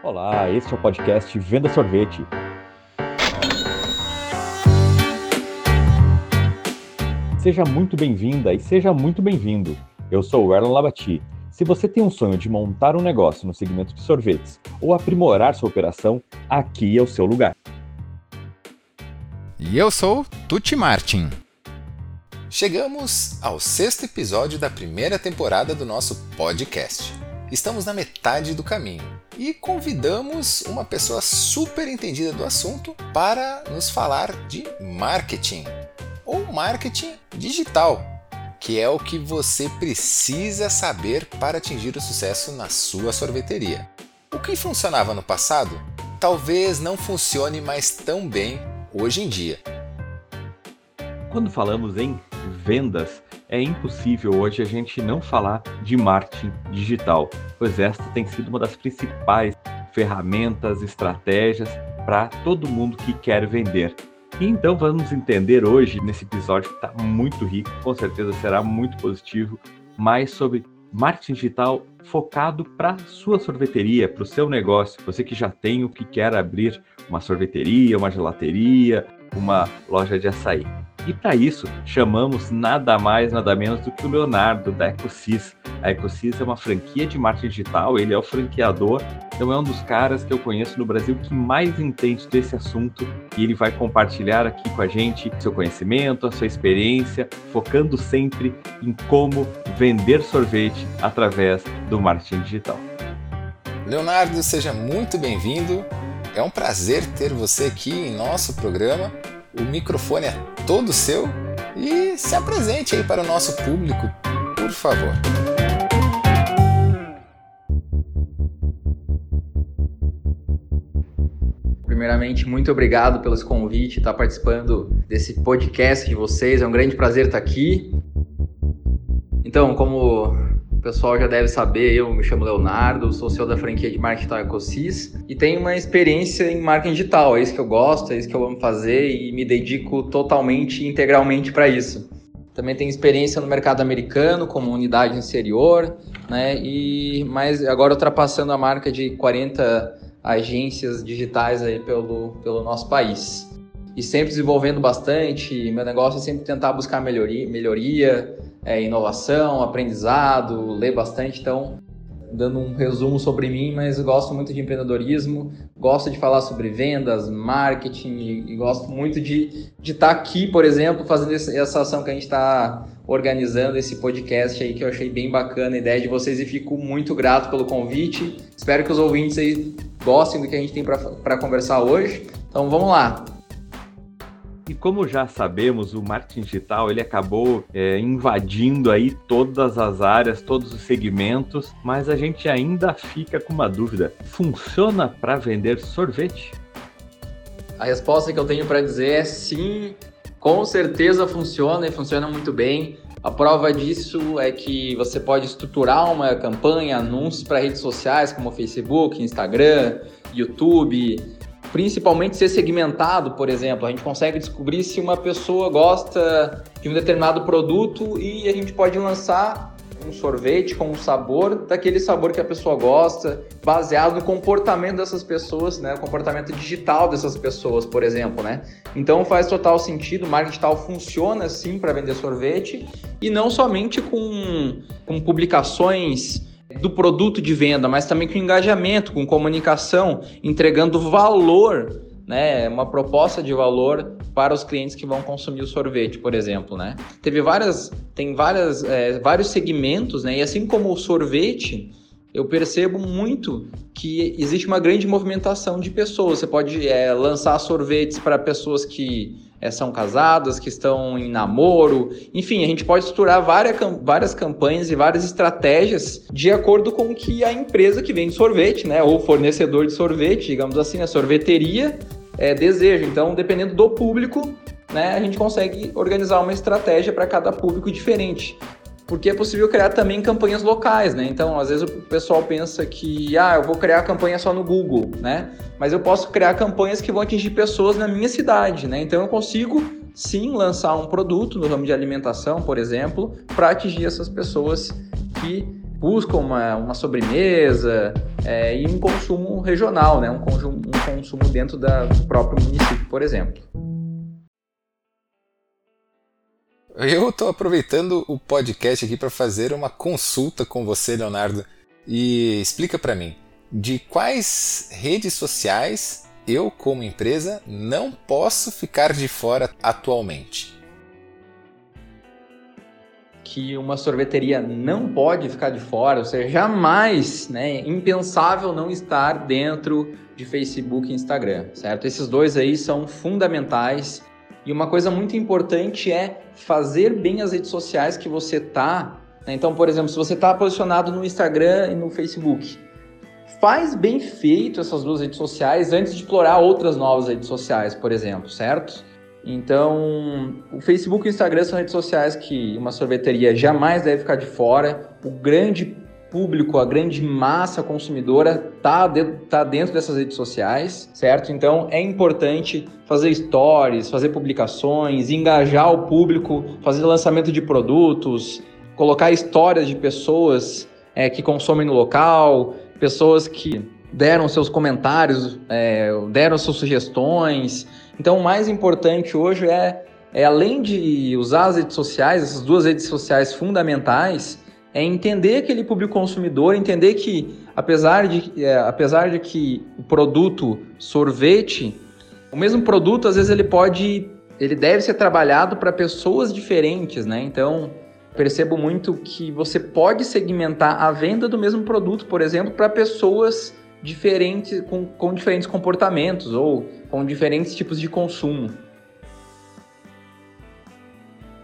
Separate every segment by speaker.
Speaker 1: Olá, este é o podcast Venda Sorvete. Seja muito bem-vinda e seja muito bem-vindo. Eu sou o Erlon Labati. Se você tem um sonho de montar um negócio no segmento de sorvetes ou aprimorar sua operação, aqui é o seu lugar.
Speaker 2: E eu sou Tuti Martin. Chegamos ao sexto episódio da primeira temporada do nosso podcast. Estamos na metade do caminho e convidamos uma pessoa super entendida do assunto para nos falar de marketing ou marketing digital, que é o que você precisa saber para atingir o sucesso na sua sorveteria. O que funcionava no passado talvez não funcione mais tão bem hoje em dia.
Speaker 1: Quando falamos em vendas, é impossível hoje a gente não falar de marketing digital, pois esta tem sido uma das principais ferramentas, estratégias para todo mundo que quer vender. E então vamos entender hoje, nesse episódio que está muito rico, com certeza será muito positivo, mais sobre marketing digital focado para sua sorveteria, para o seu negócio. Você que já tem o que quer abrir uma sorveteria, uma gelateria, uma loja de açaí. E para isso, chamamos nada mais, nada menos do que o Leonardo da EcoSys. A EcoSys é uma franquia de marketing digital, ele é o franqueador, então é um dos caras que eu conheço no Brasil que mais entende desse assunto e ele vai compartilhar aqui com a gente seu conhecimento, a sua experiência, focando sempre em como vender sorvete através do marketing digital.
Speaker 2: Leonardo, seja muito bem-vindo. É um prazer ter você aqui em nosso programa. O microfone é todo seu e se apresente aí para o nosso público, por favor.
Speaker 3: Primeiramente, muito obrigado pelo convite, estar participando desse podcast de vocês. É um grande prazer estar aqui. Então, como pessoal já deve saber, eu me chamo Leonardo, sou CEO da franquia de marketing da Ecosys e tenho uma experiência em marketing digital. É isso que eu gosto, é isso que eu amo fazer e me dedico totalmente e integralmente para isso. Também tenho experiência no mercado americano, como unidade no exterior, né? E mas agora ultrapassando a marca de 40 agências digitais aí pelo, pelo nosso país. E sempre desenvolvendo bastante, meu negócio é sempre tentar buscar melhoria, melhoria é, inovação, aprendizado, ler bastante. Então, dando um resumo sobre mim, mas gosto muito de empreendedorismo, gosto de falar sobre vendas, marketing e, e gosto muito de estar tá aqui, por exemplo, fazendo essa ação que a gente está organizando, esse podcast aí que eu achei bem bacana a ideia de vocês e fico muito grato pelo convite. Espero que os ouvintes aí gostem do que a gente tem para conversar hoje. Então vamos lá.
Speaker 1: E como já sabemos, o marketing digital ele acabou é, invadindo aí todas as áreas, todos os segmentos, mas a gente ainda fica com uma dúvida: funciona para vender sorvete?
Speaker 3: A resposta que eu tenho para dizer é sim, com certeza funciona e funciona muito bem. A prova disso é que você pode estruturar uma campanha, anúncios para redes sociais como Facebook, Instagram, YouTube, principalmente ser segmentado, por exemplo. A gente consegue descobrir se uma pessoa gosta de um determinado produto e a gente pode lançar um sorvete com um sabor daquele sabor que a pessoa gosta, baseado no comportamento dessas pessoas, né? O comportamento digital dessas pessoas, por exemplo, né? Então faz total sentido, o marketing digital funciona sim para vender sorvete e não somente com, com publicações do produto de venda, mas também com engajamento, com comunicação, entregando valor, né, uma proposta de valor para os clientes que vão consumir o sorvete, por exemplo, né? Teve várias, tem várias, é, vários segmentos, né? E assim como o sorvete, eu percebo muito que existe uma grande movimentação de pessoas. Você pode é, lançar sorvetes para pessoas que é, são casadas, que estão em namoro. Enfim, a gente pode estruturar várias, várias campanhas e várias estratégias de acordo com o que a empresa que vende sorvete, né, ou fornecedor de sorvete, digamos assim, a sorveteria, é, deseja. Então, dependendo do público, né, a gente consegue organizar uma estratégia para cada público diferente porque é possível criar também campanhas locais, né? Então, às vezes o pessoal pensa que, ah, eu vou criar campanha só no Google, né? Mas eu posso criar campanhas que vão atingir pessoas na minha cidade, né? Então, eu consigo sim lançar um produto no ramo de alimentação, por exemplo, para atingir essas pessoas que buscam uma, uma sobremesa é, e um consumo regional, né? um, consumo, um consumo dentro da, do próprio município, por exemplo.
Speaker 2: Eu estou aproveitando o podcast aqui para fazer uma consulta com você, Leonardo, e explica para mim de quais redes sociais eu, como empresa, não posso ficar de fora atualmente
Speaker 3: que uma sorveteria não pode ficar de fora, ou seja, jamais, né, impensável não estar dentro de Facebook e Instagram, certo? Esses dois aí são fundamentais. E uma coisa muito importante é fazer bem as redes sociais que você tá. Né? Então, por exemplo, se você está posicionado no Instagram e no Facebook, faz bem feito essas duas redes sociais antes de explorar outras novas redes sociais, por exemplo, certo? Então, o Facebook e o Instagram são redes sociais que uma sorveteria jamais deve ficar de fora. O grande público, a grande massa consumidora está de, tá dentro dessas redes sociais, certo? Então é importante fazer stories, fazer publicações, engajar o público, fazer lançamento de produtos, colocar histórias de pessoas é, que consomem no local, pessoas que deram seus comentários, é, deram suas sugestões. Então, o mais importante hoje é, é, além de usar as redes sociais, essas duas redes sociais fundamentais, é entender aquele público consumidor, entender que, apesar de, é, apesar de que o produto sorvete, o mesmo produto, às vezes, ele pode, ele deve ser trabalhado para pessoas diferentes, né? Então, percebo muito que você pode segmentar a venda do mesmo produto, por exemplo, para pessoas diferentes, com, com diferentes comportamentos ou com diferentes tipos de consumo.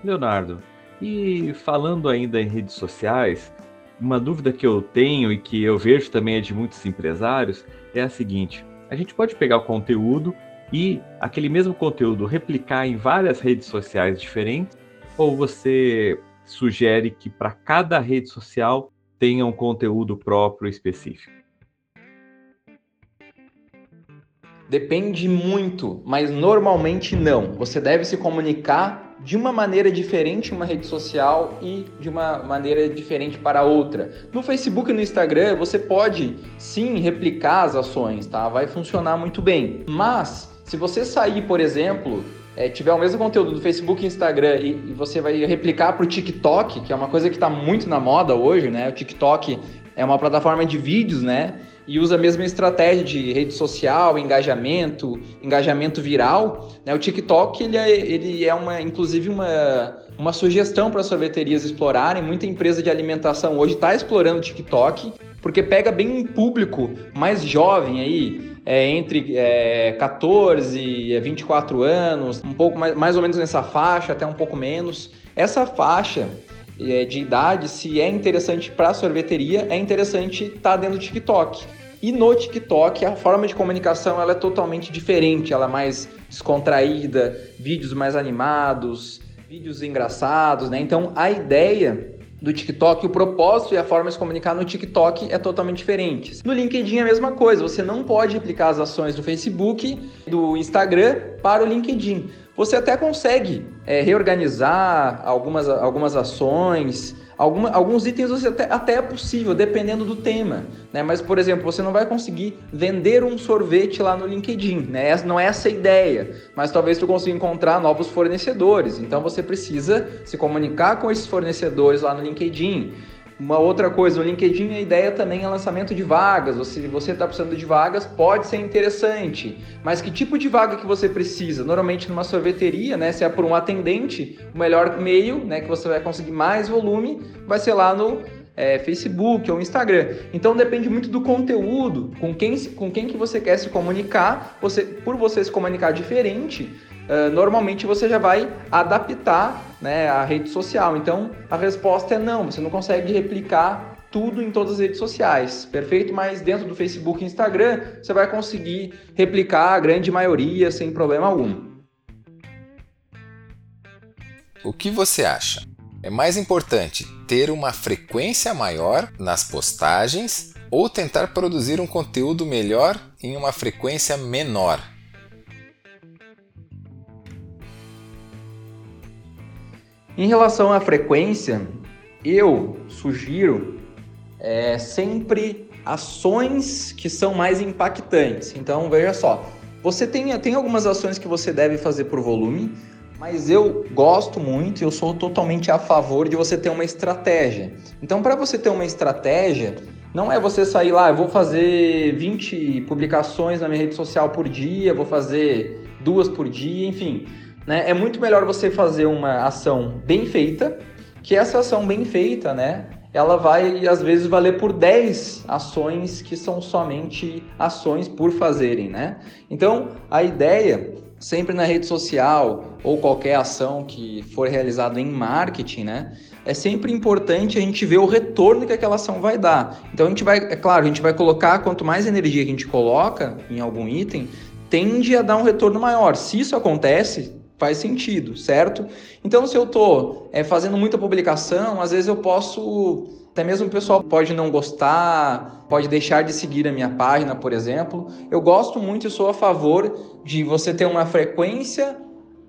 Speaker 1: Leonardo, e falando ainda em redes sociais, uma dúvida que eu tenho e que eu vejo também é de muitos empresários é a seguinte: a gente pode pegar o conteúdo e aquele mesmo conteúdo replicar em várias redes sociais diferentes? Ou você sugere que para cada rede social tenha um conteúdo próprio específico?
Speaker 3: Depende muito, mas normalmente não. Você deve se comunicar de uma maneira diferente uma rede social e de uma maneira diferente para outra. No Facebook e no Instagram, você pode sim replicar as ações, tá? Vai funcionar muito bem. Mas se você sair, por exemplo, é, tiver o mesmo conteúdo do Facebook e Instagram e, e você vai replicar para o TikTok, que é uma coisa que está muito na moda hoje, né? O TikTok é uma plataforma de vídeos, né? E usa a mesma estratégia de rede social, engajamento, engajamento viral. Né? O TikTok ele é, ele é uma, inclusive uma, uma sugestão para as sorveterias explorarem. Muita empresa de alimentação hoje está explorando o TikTok porque pega bem um público mais jovem aí, é, entre é, 14 e 24 anos, um pouco mais, mais ou menos nessa faixa, até um pouco menos. Essa faixa de idade, se é interessante para a sorveteria, é interessante estar tá dentro do TikTok. E no TikTok, a forma de comunicação ela é totalmente diferente, ela é mais descontraída, vídeos mais animados, vídeos engraçados, né? Então, a ideia do TikTok, o propósito e a forma de se comunicar no TikTok é totalmente diferente. No LinkedIn é a mesma coisa, você não pode replicar as ações do Facebook, do Instagram para o LinkedIn. Você até consegue é, reorganizar algumas, algumas ações, Alguma, alguns itens você até, até, é possível, dependendo do tema, né? Mas, por exemplo, você não vai conseguir vender um sorvete lá no LinkedIn, né? Não é essa a ideia, mas talvez tu consiga encontrar novos fornecedores. Então, você precisa se comunicar com esses fornecedores lá no LinkedIn. Uma outra coisa, no LinkedIn a ideia também é lançamento de vagas. Ou se você está precisando de vagas, pode ser interessante. Mas que tipo de vaga que você precisa? Normalmente numa sorveteria, né? Se é por um atendente, o melhor meio, né? Que você vai conseguir mais volume, vai ser lá no é, Facebook ou Instagram. Então depende muito do conteúdo, com quem, com quem que você quer se comunicar. Você, por você se comunicar diferente, uh, normalmente você já vai adaptar né, a rede social. Então a resposta é não, você não consegue replicar tudo em todas as redes sociais, perfeito? Mas dentro do Facebook e Instagram você vai conseguir replicar a grande maioria sem problema algum.
Speaker 2: O que você acha? É mais importante ter uma frequência maior nas postagens ou tentar produzir um conteúdo melhor em uma frequência menor?
Speaker 3: Em relação à frequência, eu sugiro é sempre ações que são mais impactantes. Então, veja só, você tem, tem algumas ações que você deve fazer por volume, mas eu gosto muito, eu sou totalmente a favor de você ter uma estratégia. Então, para você ter uma estratégia, não é você sair lá, eu vou fazer 20 publicações na minha rede social por dia, vou fazer duas por dia, enfim. Né? É muito melhor você fazer uma ação bem feita, que essa ação bem feita, né? Ela vai às vezes valer por 10 ações que são somente ações por fazerem, né? Então, a ideia sempre na rede social ou qualquer ação que for realizada em marketing, né? É sempre importante a gente ver o retorno que aquela ação vai dar. Então a gente vai, é claro, a gente vai colocar quanto mais energia que a gente coloca em algum item, tende a dar um retorno maior. Se isso acontece, faz sentido, certo? Então, se eu estou é, fazendo muita publicação, às vezes eu posso. Até mesmo o pessoal pode não gostar, pode deixar de seguir a minha página, por exemplo. Eu gosto muito e sou a favor de você ter uma frequência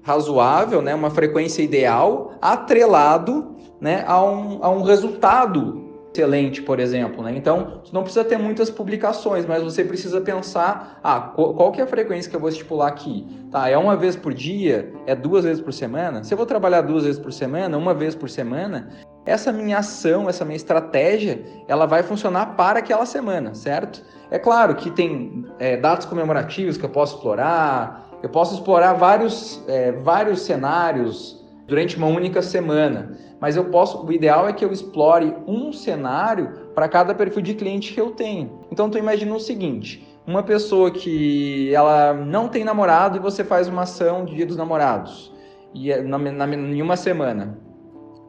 Speaker 3: razoável, né, uma frequência ideal, atrelado né, a, um, a um resultado excelente, por exemplo, né? Então, você não precisa ter muitas publicações, mas você precisa pensar, ah, qual que é a frequência que eu vou estipular aqui? Tá, é uma vez por dia? É duas vezes por semana? Se eu vou trabalhar duas vezes por semana, uma vez por semana, essa minha ação, essa minha estratégia, ela vai funcionar para aquela semana, certo? É claro que tem é, dados comemorativos que eu posso explorar, eu posso explorar vários, é, vários cenários durante uma única semana mas eu posso, o ideal é que eu explore um cenário para cada perfil de cliente que eu tenho. Então tu imagina o seguinte, uma pessoa que ela não tem namorado e você faz uma ação de Dia dos Namorados e é na, na, em uma semana.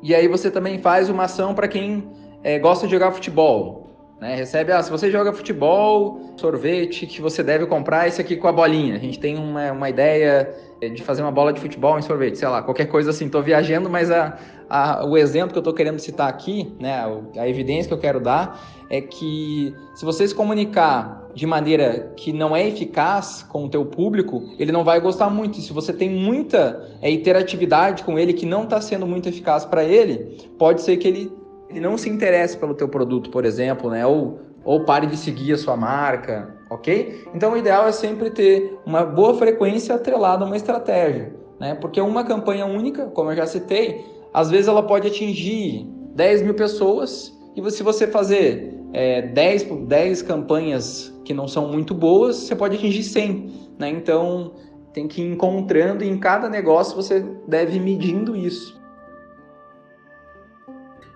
Speaker 3: E aí você também faz uma ação para quem é, gosta de jogar futebol. Né? Recebe, ah, se você joga futebol, sorvete que você deve comprar esse aqui com a bolinha. A gente tem uma, uma ideia de fazer uma bola de futebol em sorvete, sei lá, qualquer coisa assim. Estou viajando, mas a, a, o exemplo que eu estou querendo citar aqui, né, a, evidência que eu quero dar, é que se você se comunicar de maneira que não é eficaz com o teu público, ele não vai gostar muito. E se você tem muita é, interatividade com ele que não está sendo muito eficaz para ele, pode ser que ele, ele não se interesse pelo teu produto, por exemplo, né? Ou, ou pare de seguir a sua marca, ok? Então o ideal é sempre ter uma boa frequência atrelada a uma estratégia, né? Porque uma campanha única, como eu já citei, às vezes ela pode atingir 10 mil pessoas e se você fazer é, 10, 10 campanhas que não são muito boas, você pode atingir 100, né? Então tem que ir encontrando e em cada negócio você deve ir medindo isso.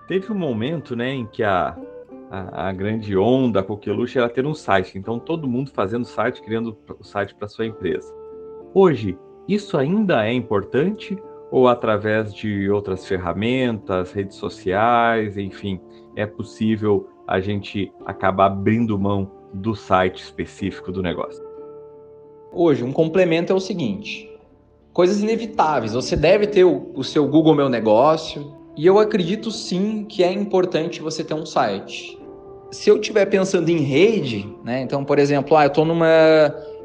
Speaker 1: Teve um momento, né, em que a a, a grande onda, a coqueluche, era ter um site. Então, todo mundo fazendo site, criando o site para sua empresa. Hoje, isso ainda é importante ou através de outras ferramentas, redes sociais, enfim, é possível a gente acabar abrindo mão do site específico do negócio?
Speaker 3: Hoje, um complemento é o seguinte: coisas inevitáveis. Você deve ter o, o seu Google Meu Negócio, e eu acredito sim que é importante você ter um site se eu estiver pensando em rede, né? Então, por exemplo, ah, eu tô numa.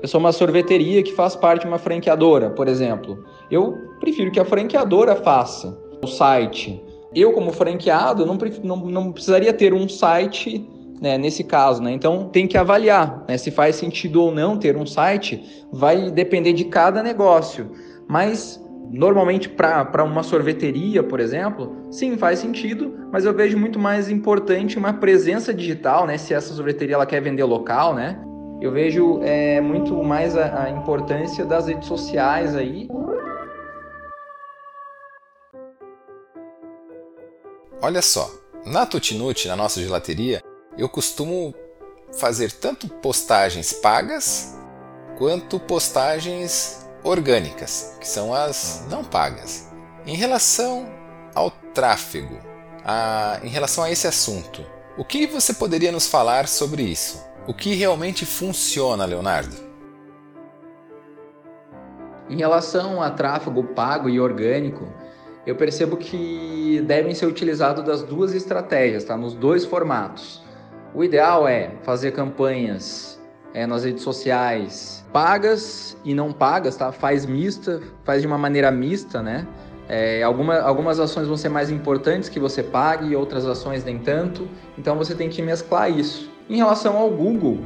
Speaker 3: Eu sou uma sorveteria que faz parte de uma franqueadora, por exemplo. Eu prefiro que a franqueadora faça o site. Eu, como franqueado, não, não, não precisaria ter um site né, nesse caso, né? Então tem que avaliar né, se faz sentido ou não ter um site, vai depender de cada negócio. Mas Normalmente, para uma sorveteria, por exemplo, sim, faz sentido, mas eu vejo muito mais importante uma presença digital, né? Se essa sorveteria ela quer vender local, né? Eu vejo é, muito mais a, a importância das redes sociais aí.
Speaker 2: Olha só, na Tutinute, na nossa gelateria, eu costumo fazer tanto postagens pagas quanto postagens orgânicas, que são as não pagas. Em relação ao tráfego, a, em relação a esse assunto, o que você poderia nos falar sobre isso? O que realmente funciona, Leonardo?
Speaker 3: Em relação a tráfego pago e orgânico, eu percebo que devem ser utilizados das duas estratégias, tá? Nos dois formatos. O ideal é fazer campanhas é, nas redes sociais pagas e não pagas, tá? Faz mista, faz de uma maneira mista, né? É, alguma, algumas ações vão ser mais importantes que você pague, outras ações nem tanto. Então você tem que mesclar isso. Em relação ao Google,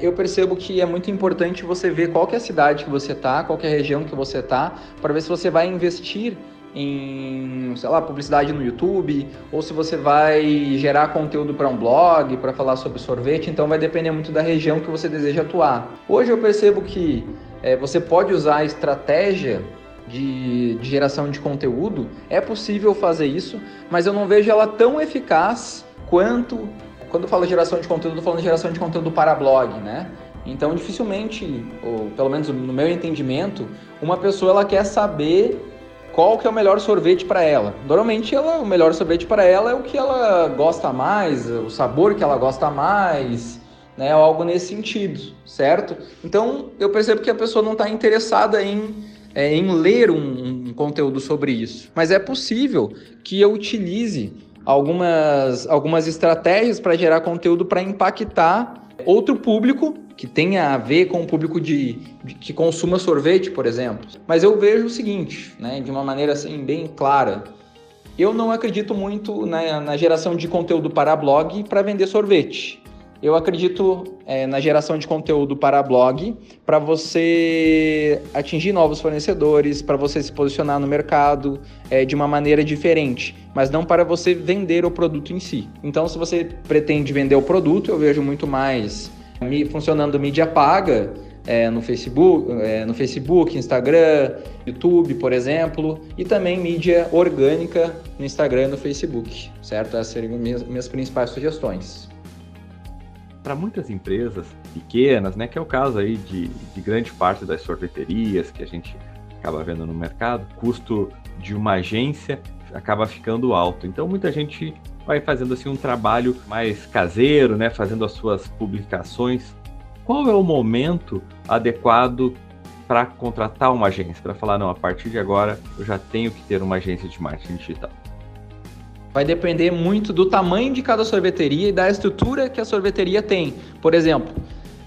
Speaker 3: eu percebo que é muito importante você ver qual é a cidade que você está, qual é a região que você está, para ver se você vai investir em, sei lá, publicidade no YouTube, ou se você vai gerar conteúdo para um blog, para falar sobre sorvete, então vai depender muito da região que você deseja atuar. Hoje eu percebo que é, você pode usar a estratégia de, de, geração de conteúdo, é possível fazer isso, mas eu não vejo ela tão eficaz quanto. Quando eu falo geração de conteúdo, eu tô falando de geração de conteúdo para blog, né? Então, dificilmente, ou pelo menos no meu entendimento, uma pessoa ela quer saber qual que é o melhor sorvete para ela. Normalmente, ela, o melhor sorvete para ela é o que ela gosta mais, o sabor que ela gosta mais, né? Algo nesse sentido, certo? Então, eu percebo que a pessoa não está interessada em é, em ler um, um conteúdo sobre isso. Mas é possível que eu utilize algumas, algumas estratégias para gerar conteúdo para impactar outro público que tenha a ver com o público de, de, que consuma sorvete, por exemplo. Mas eu vejo o seguinte, né, de uma maneira assim bem clara. Eu não acredito muito na, na geração de conteúdo para blog para vender sorvete. Eu acredito é, na geração de conteúdo para blog, para você atingir novos fornecedores, para você se posicionar no mercado é, de uma maneira diferente, mas não para você vender o produto em si. Então, se você pretende vender o produto, eu vejo muito mais funcionando mídia paga é, no Facebook, é, no Facebook, Instagram, YouTube, por exemplo, e também mídia orgânica no Instagram e no Facebook, certo? Essas seriam minhas, minhas principais sugestões
Speaker 1: para muitas empresas pequenas, né, que é o caso aí de, de grande parte das sorveterias que a gente acaba vendo no mercado, custo de uma agência acaba ficando alto. Então muita gente vai fazendo assim um trabalho mais caseiro, né, fazendo as suas publicações. Qual é o momento adequado para contratar uma agência? Para falar, não, a partir de agora eu já tenho que ter uma agência de marketing digital
Speaker 3: vai depender muito do tamanho de cada sorveteria e da estrutura que a sorveteria tem. Por exemplo,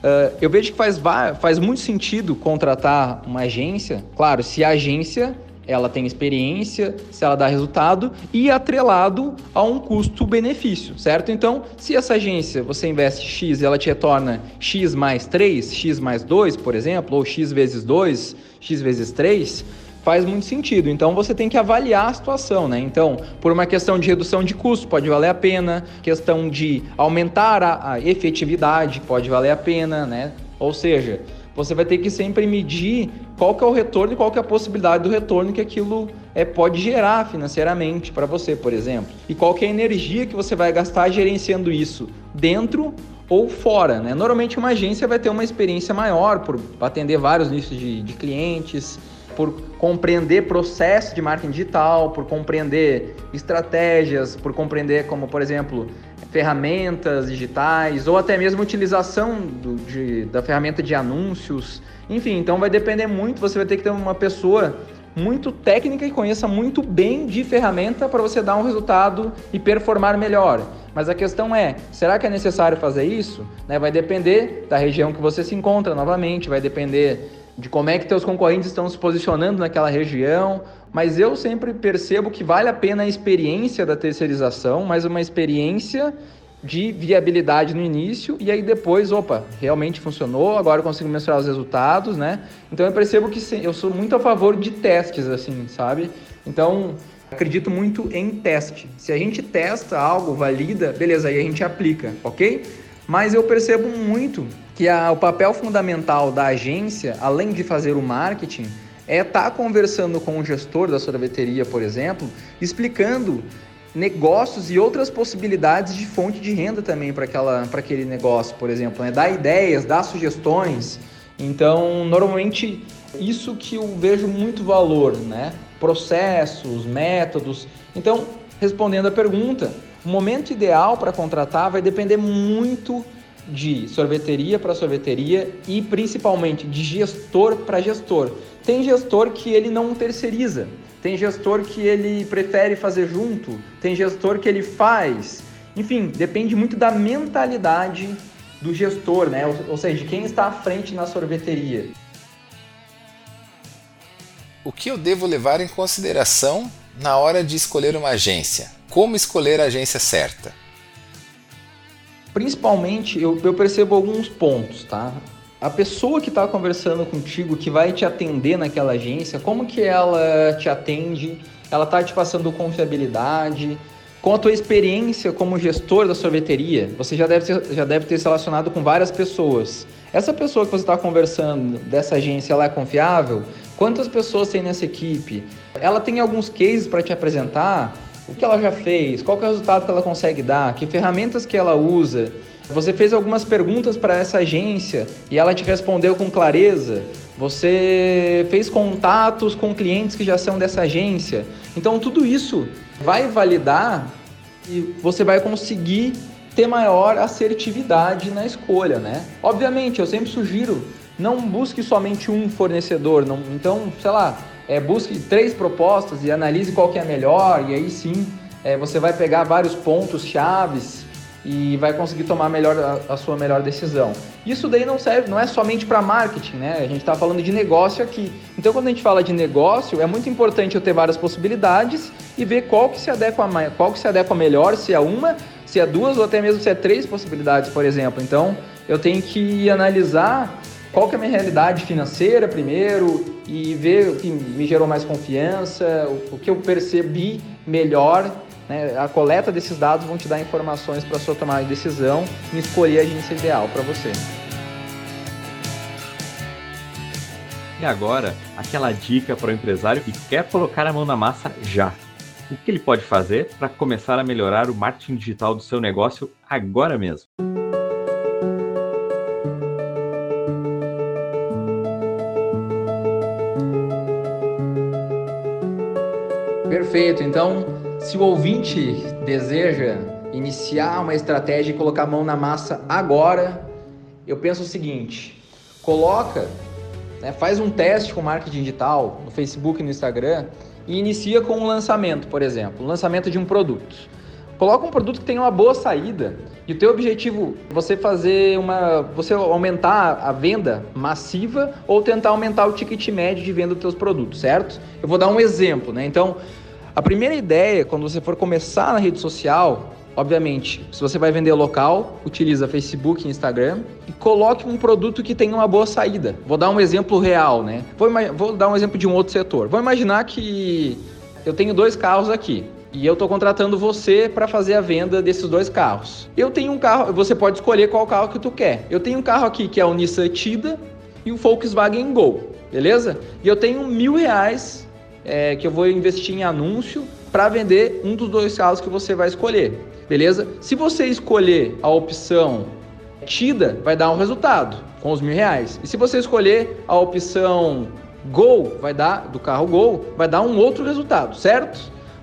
Speaker 3: uh, eu vejo que faz, faz muito sentido contratar uma agência, claro, se a agência ela tem experiência, se ela dá resultado e atrelado a um custo-benefício, certo? Então, se essa agência você investe X e ela te retorna X mais 3, X mais 2, por exemplo, ou X vezes 2, X vezes 3, faz muito sentido. Então você tem que avaliar a situação, né? Então, por uma questão de redução de custo, pode valer a pena, questão de aumentar a, a efetividade, pode valer a pena, né? Ou seja, você vai ter que sempre medir qual que é o retorno e qual que é a possibilidade do retorno que aquilo é, pode gerar financeiramente para você, por exemplo. E qual que é a energia que você vai gastar gerenciando isso dentro ou fora, né? Normalmente uma agência vai ter uma experiência maior por atender vários nichos de, de clientes, por compreender processos de marketing digital, por compreender estratégias, por compreender como, por exemplo, ferramentas digitais ou até mesmo utilização do, de, da ferramenta de anúncios. Enfim, então vai depender muito, você vai ter que ter uma pessoa muito técnica e conheça muito bem de ferramenta para você dar um resultado e performar melhor. Mas a questão é, será que é necessário fazer isso? Né? Vai depender da região que você se encontra novamente, vai depender de como é que teus concorrentes estão se posicionando naquela região, mas eu sempre percebo que vale a pena a experiência da terceirização, mas uma experiência de viabilidade no início e aí depois, opa, realmente funcionou, agora eu consigo mensurar os resultados, né? Então eu percebo que eu sou muito a favor de testes, assim, sabe? Então acredito muito em teste. Se a gente testa algo, valida, beleza, aí a gente aplica, ok? Mas eu percebo muito que a, o papel fundamental da agência, além de fazer o marketing, é estar tá conversando com o gestor da sorveteria, por exemplo, explicando negócios e outras possibilidades de fonte de renda também para aquele negócio, por exemplo, né? dar ideias, dar sugestões. Então, normalmente, isso que eu vejo muito valor, né? Processos, métodos. Então, respondendo a pergunta, o momento ideal para contratar vai depender muito de sorveteria para sorveteria e principalmente de gestor para gestor. Tem gestor que ele não terceiriza, tem gestor que ele prefere fazer junto, tem gestor que ele faz. Enfim, depende muito da mentalidade do gestor, né? Ou, ou seja, de quem está à frente na sorveteria.
Speaker 2: o que eu devo levar em consideração na hora de escolher uma agência? Como escolher a agência certa?
Speaker 3: Principalmente, eu, eu percebo alguns pontos, tá? A pessoa que está conversando contigo, que vai te atender naquela agência, como que ela te atende? Ela está te passando confiabilidade? Com a tua experiência como gestor da sorveteria, você já deve, ter, já deve ter se relacionado com várias pessoas. Essa pessoa que você está conversando dessa agência, ela é confiável? Quantas pessoas tem nessa equipe? Ela tem alguns cases para te apresentar? O que ela já fez? Qual é o resultado que ela consegue dar? Que ferramentas que ela usa? Você fez algumas perguntas para essa agência e ela te respondeu com clareza? Você fez contatos com clientes que já são dessa agência? Então tudo isso vai validar e você vai conseguir ter maior assertividade na escolha, né? Obviamente, eu sempre sugiro não busque somente um fornecedor, não, então, sei lá, é, busque três propostas e analise qual que é a melhor, e aí sim é, você vai pegar vários pontos chaves e vai conseguir tomar melhor a, a, sua melhor decisão. Isso daí não serve, não é somente para marketing, né? A gente está falando de negócio aqui. Então, quando a gente fala de negócio, é muito importante eu ter várias possibilidades e ver qual que se adequa, qual que se adequa melhor, se é uma, se é duas ou até mesmo se é três possibilidades, por exemplo. Então, eu tenho que analisar qual que é a minha realidade financeira primeiro e ver o que me gerou mais confiança, o, que eu percebi melhor. Né? A coleta desses dados vão te dar informações para sua tomada de decisão e escolher a agência ideal para você.
Speaker 1: E agora, aquela dica para o empresário que quer colocar a mão na massa já. O que ele pode fazer para começar a melhorar o marketing digital do seu negócio agora mesmo?
Speaker 3: Então, se o ouvinte deseja iniciar uma estratégia e colocar a mão na massa agora, eu penso o seguinte: coloca, né, faz um teste com marketing digital no Facebook e no Instagram e inicia com um lançamento, por exemplo, lançamento de um produto. Coloca um produto que tenha uma boa saída e o teu objetivo é você fazer uma, você aumentar a venda massiva ou tentar aumentar o ticket médio de venda dos teus produtos, certo? Eu vou dar um exemplo, né? Então, a primeira ideia, quando você for começar na rede social, obviamente, se você vai vender local, utiliza Facebook e Instagram e coloque um produto que tenha uma boa saída. Vou dar um exemplo real, né? Vou, vou dar um exemplo de um outro setor. Vou imaginar que eu tenho dois carros aqui e eu estou contratando você para fazer a venda desses dois carros. Eu tenho um carro, você pode escolher qual carro que tu quer. Eu tenho um carro aqui que é o Nissan Tida e o Volkswagen Gol, beleza? E eu tenho mil reais é, que eu vou investir em anúncio para vender um dos dois carros que você vai escolher, beleza? Se você escolher a opção Tida, vai dar um resultado com os mil reais. E se você escolher a opção Gol, vai dar do carro Gol, vai dar um outro resultado, certo?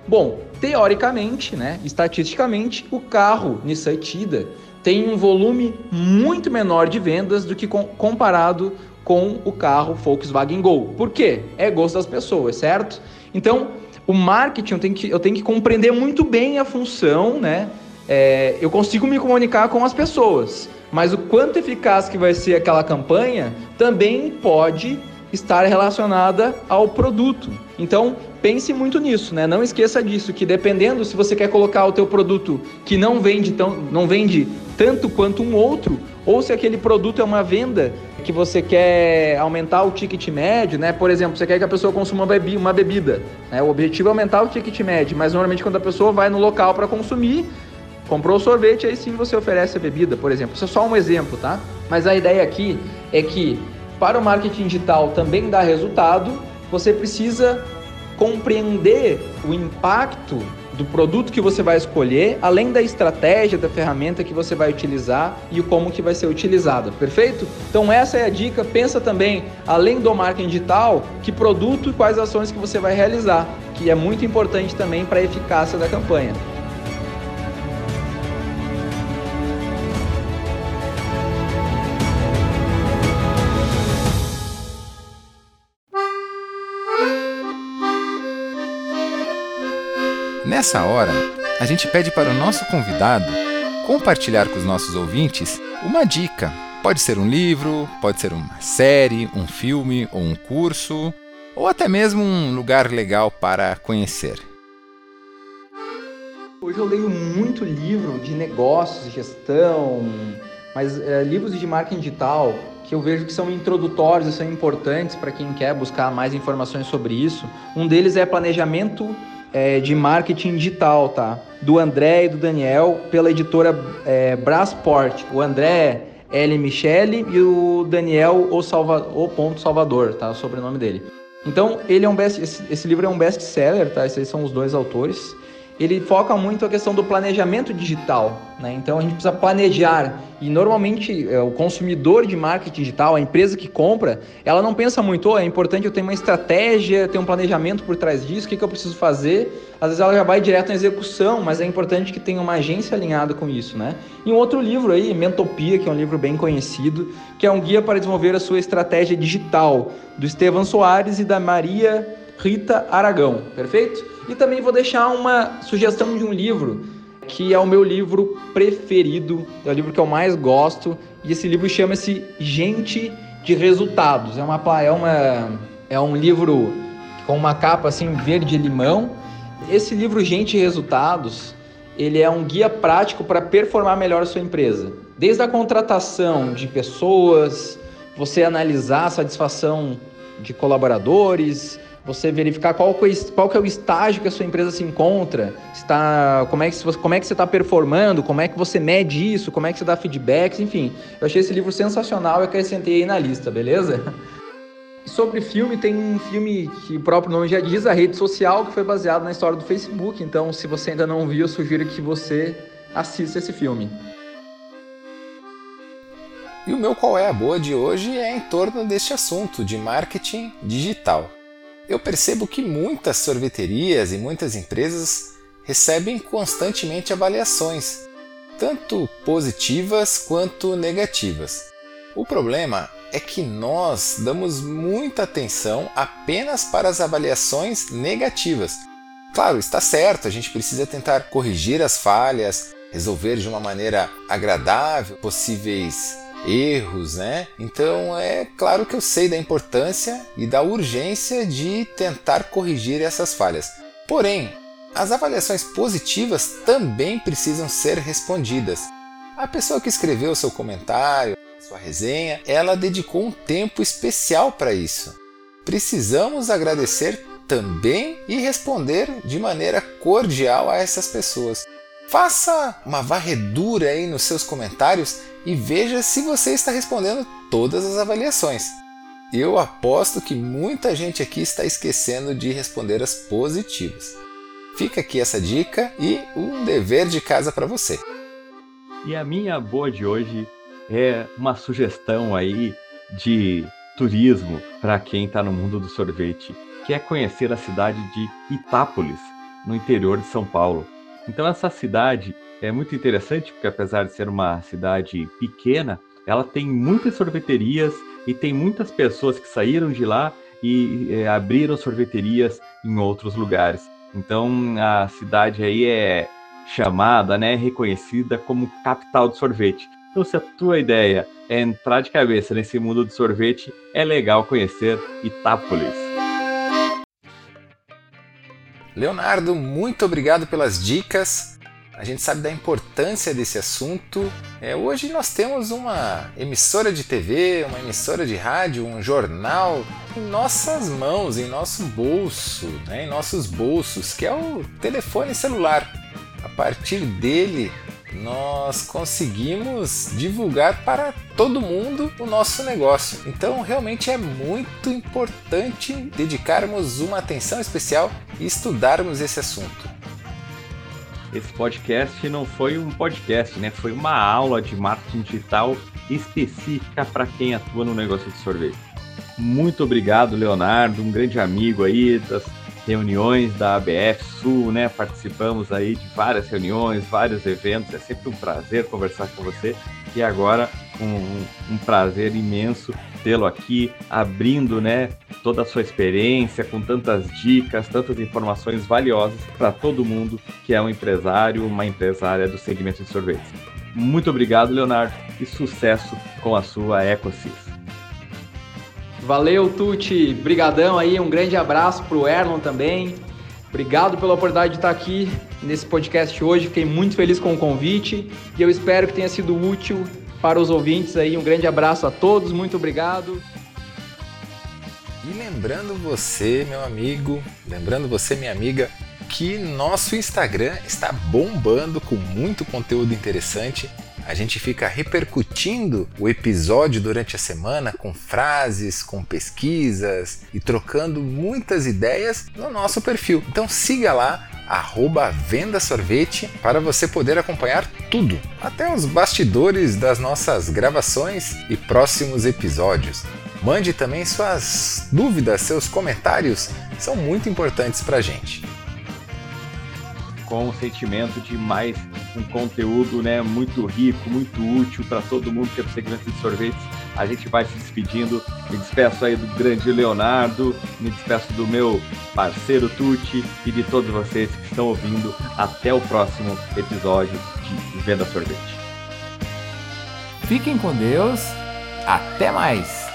Speaker 3: Bom, teoricamente, né, estatisticamente, o carro Nissan Tida tem um volume muito menor de vendas do que com, comparado com o carro Volkswagen Gol. Por quê? É gosto das pessoas, certo? Então, o marketing eu tenho que, eu tenho que compreender muito bem a função, né? É, eu consigo me comunicar com as pessoas, mas o quanto eficaz que vai ser aquela campanha também pode estar relacionada ao produto. Então, pense muito nisso, né? Não esqueça disso, que dependendo se você quer colocar o teu produto que não vende tão, não vende tanto quanto um outro, ou se aquele produto é uma venda que você quer aumentar o ticket médio, né? Por exemplo, você quer que a pessoa consuma uma bebida, né? O objetivo é aumentar o ticket médio, mas normalmente quando a pessoa vai no local para consumir, comprou o sorvete, aí sim você oferece a bebida, por exemplo. Isso é só um exemplo, tá? Mas a ideia aqui é que para o marketing digital também dar resultado, você precisa compreender o impacto do produto que você vai escolher, além da estratégia da ferramenta que você vai utilizar e como que vai ser utilizada, perfeito? Então essa é a dica, pensa também, além do marketing digital, que produto e quais ações que você vai realizar, que é muito importante também para a eficácia da campanha.
Speaker 2: Nessa hora, a gente pede para o nosso convidado compartilhar com os nossos ouvintes uma dica. Pode ser um livro, pode ser uma série, um filme ou um curso, ou até mesmo um lugar legal para conhecer.
Speaker 3: Hoje eu leio muito livro de negócios, gestão, mas é, livros de marketing digital que eu vejo que são introdutórios e são importantes para quem quer buscar mais informações sobre isso. Um deles é Planejamento é, de Marketing Digital, tá? Do André e do Daniel, pela editora é, Brasport. O André L. Michele e o Daniel O, Salva, o Ponto Salvador, tá? O sobrenome dele. Então, ele é um best, esse, esse livro é um best-seller, tá? Esses são os dois autores ele foca muito a questão do planejamento digital. Né? Então a gente precisa planejar. E normalmente é, o consumidor de marketing digital, a empresa que compra, ela não pensa muito, oh, é importante eu ter uma estratégia, ter um planejamento por trás disso, o que, que eu preciso fazer. Às vezes ela já vai direto na execução, mas é importante que tenha uma agência alinhada com isso. Né? E um outro livro aí, Mentopia, que é um livro bem conhecido, que é um guia para desenvolver a sua estratégia digital, do Estevam Soares e da Maria Rita Aragão, perfeito? E também vou deixar uma sugestão de um livro que é o meu livro preferido, é o livro que eu mais gosto, e esse livro chama-se Gente de Resultados. É uma é uma é um livro com uma capa assim verde limão. Esse livro Gente de Resultados, ele é um guia prático para performar melhor a sua empresa. Desde a contratação de pessoas, você analisar a satisfação de colaboradores, você verificar qual, qual que é o estágio que a sua empresa se encontra, está, como, é que, como é que você está performando, como é que você mede isso, como é que você dá feedbacks, enfim. Eu achei esse livro sensacional e acrescentei aí na lista, beleza? Sobre filme, tem um filme que o próprio nome já diz, a rede social, que foi baseado na história do Facebook. Então, se você ainda não viu, eu sugiro que você assista esse filme.
Speaker 2: E o meu qual é a boa de hoje é em torno deste assunto de marketing digital eu percebo que muitas sorveterias e muitas empresas recebem constantemente avaliações, tanto positivas quanto negativas. O problema é que nós damos muita atenção apenas para as avaliações negativas. Claro, está certo, a gente precisa tentar corrigir as falhas, resolver de uma maneira agradável possíveis erros, né? Então é claro que eu sei da importância e da urgência de tentar corrigir essas falhas. Porém, as avaliações positivas também precisam ser respondidas. A pessoa que escreveu seu comentário, sua resenha, ela dedicou um tempo especial para isso. Precisamos agradecer também e responder de maneira cordial a essas pessoas. Faça uma varredura aí nos seus comentários e veja se você está respondendo todas as avaliações. Eu aposto que muita gente aqui está esquecendo de responder as positivas. Fica aqui essa dica e um dever de casa para você.
Speaker 1: E a minha boa de hoje é uma sugestão aí de turismo para quem está no mundo do sorvete, que é conhecer a cidade de Itápolis, no interior de São Paulo. Então essa cidade é muito interessante porque apesar de ser uma cidade pequena, ela tem muitas sorveterias e tem muitas pessoas que saíram de lá e é, abriram sorveterias em outros lugares. Então a cidade aí é chamada, né, reconhecida como capital de sorvete. Então se a tua ideia é entrar de cabeça nesse mundo de sorvete, é legal conhecer Itápolis.
Speaker 2: Leonardo, muito obrigado pelas dicas. A gente sabe da importância desse assunto. É, hoje nós temos uma emissora de TV, uma emissora de rádio, um jornal em nossas mãos, em nosso bolso, né, em nossos bolsos, que é o telefone celular. A partir dele, nós conseguimos divulgar para todo mundo o nosso negócio. Então, realmente é muito importante dedicarmos uma atenção especial e estudarmos esse assunto.
Speaker 1: Esse podcast não foi um podcast, né? Foi uma aula de marketing digital específica para quem atua no negócio de sorvete. Muito obrigado, Leonardo, um grande amigo aí das reuniões da ABF Sul, né? Participamos aí de várias reuniões, vários eventos. É sempre um prazer conversar com você. E agora um, um prazer imenso tê-lo aqui, abrindo, né, toda a sua experiência, com tantas dicas, tantas informações valiosas para todo mundo que é um empresário, uma empresária do segmento de sorvetes. Muito obrigado, Leonardo, e sucesso com a sua EcoSys.
Speaker 3: Valeu, Tuti. Brigadão aí, um grande abraço pro Erlon também. Obrigado pela oportunidade de estar aqui nesse podcast hoje. Fiquei muito feliz com o convite e eu espero que tenha sido útil para os ouvintes aí. Um grande abraço a todos, muito obrigado.
Speaker 2: E lembrando você, meu amigo, lembrando você, minha amiga, que nosso Instagram está bombando com muito conteúdo interessante. A gente fica repercutindo o episódio durante a semana com frases, com pesquisas e trocando muitas ideias no nosso perfil. Então siga lá, arroba Venda Sorvete, para você poder acompanhar tudo, até os bastidores das nossas gravações e próximos episódios. Mande também suas dúvidas, seus comentários, são muito importantes para a gente
Speaker 1: com o sentimento de mais um conteúdo né, muito rico, muito útil para todo mundo que é segurança de sorvetes. A gente vai se despedindo. Me despeço aí do grande Leonardo, me despeço do meu parceiro Tuti e de todos vocês que estão ouvindo. Até o próximo episódio Venda Sorvete.
Speaker 4: Fiquem com Deus. Até mais!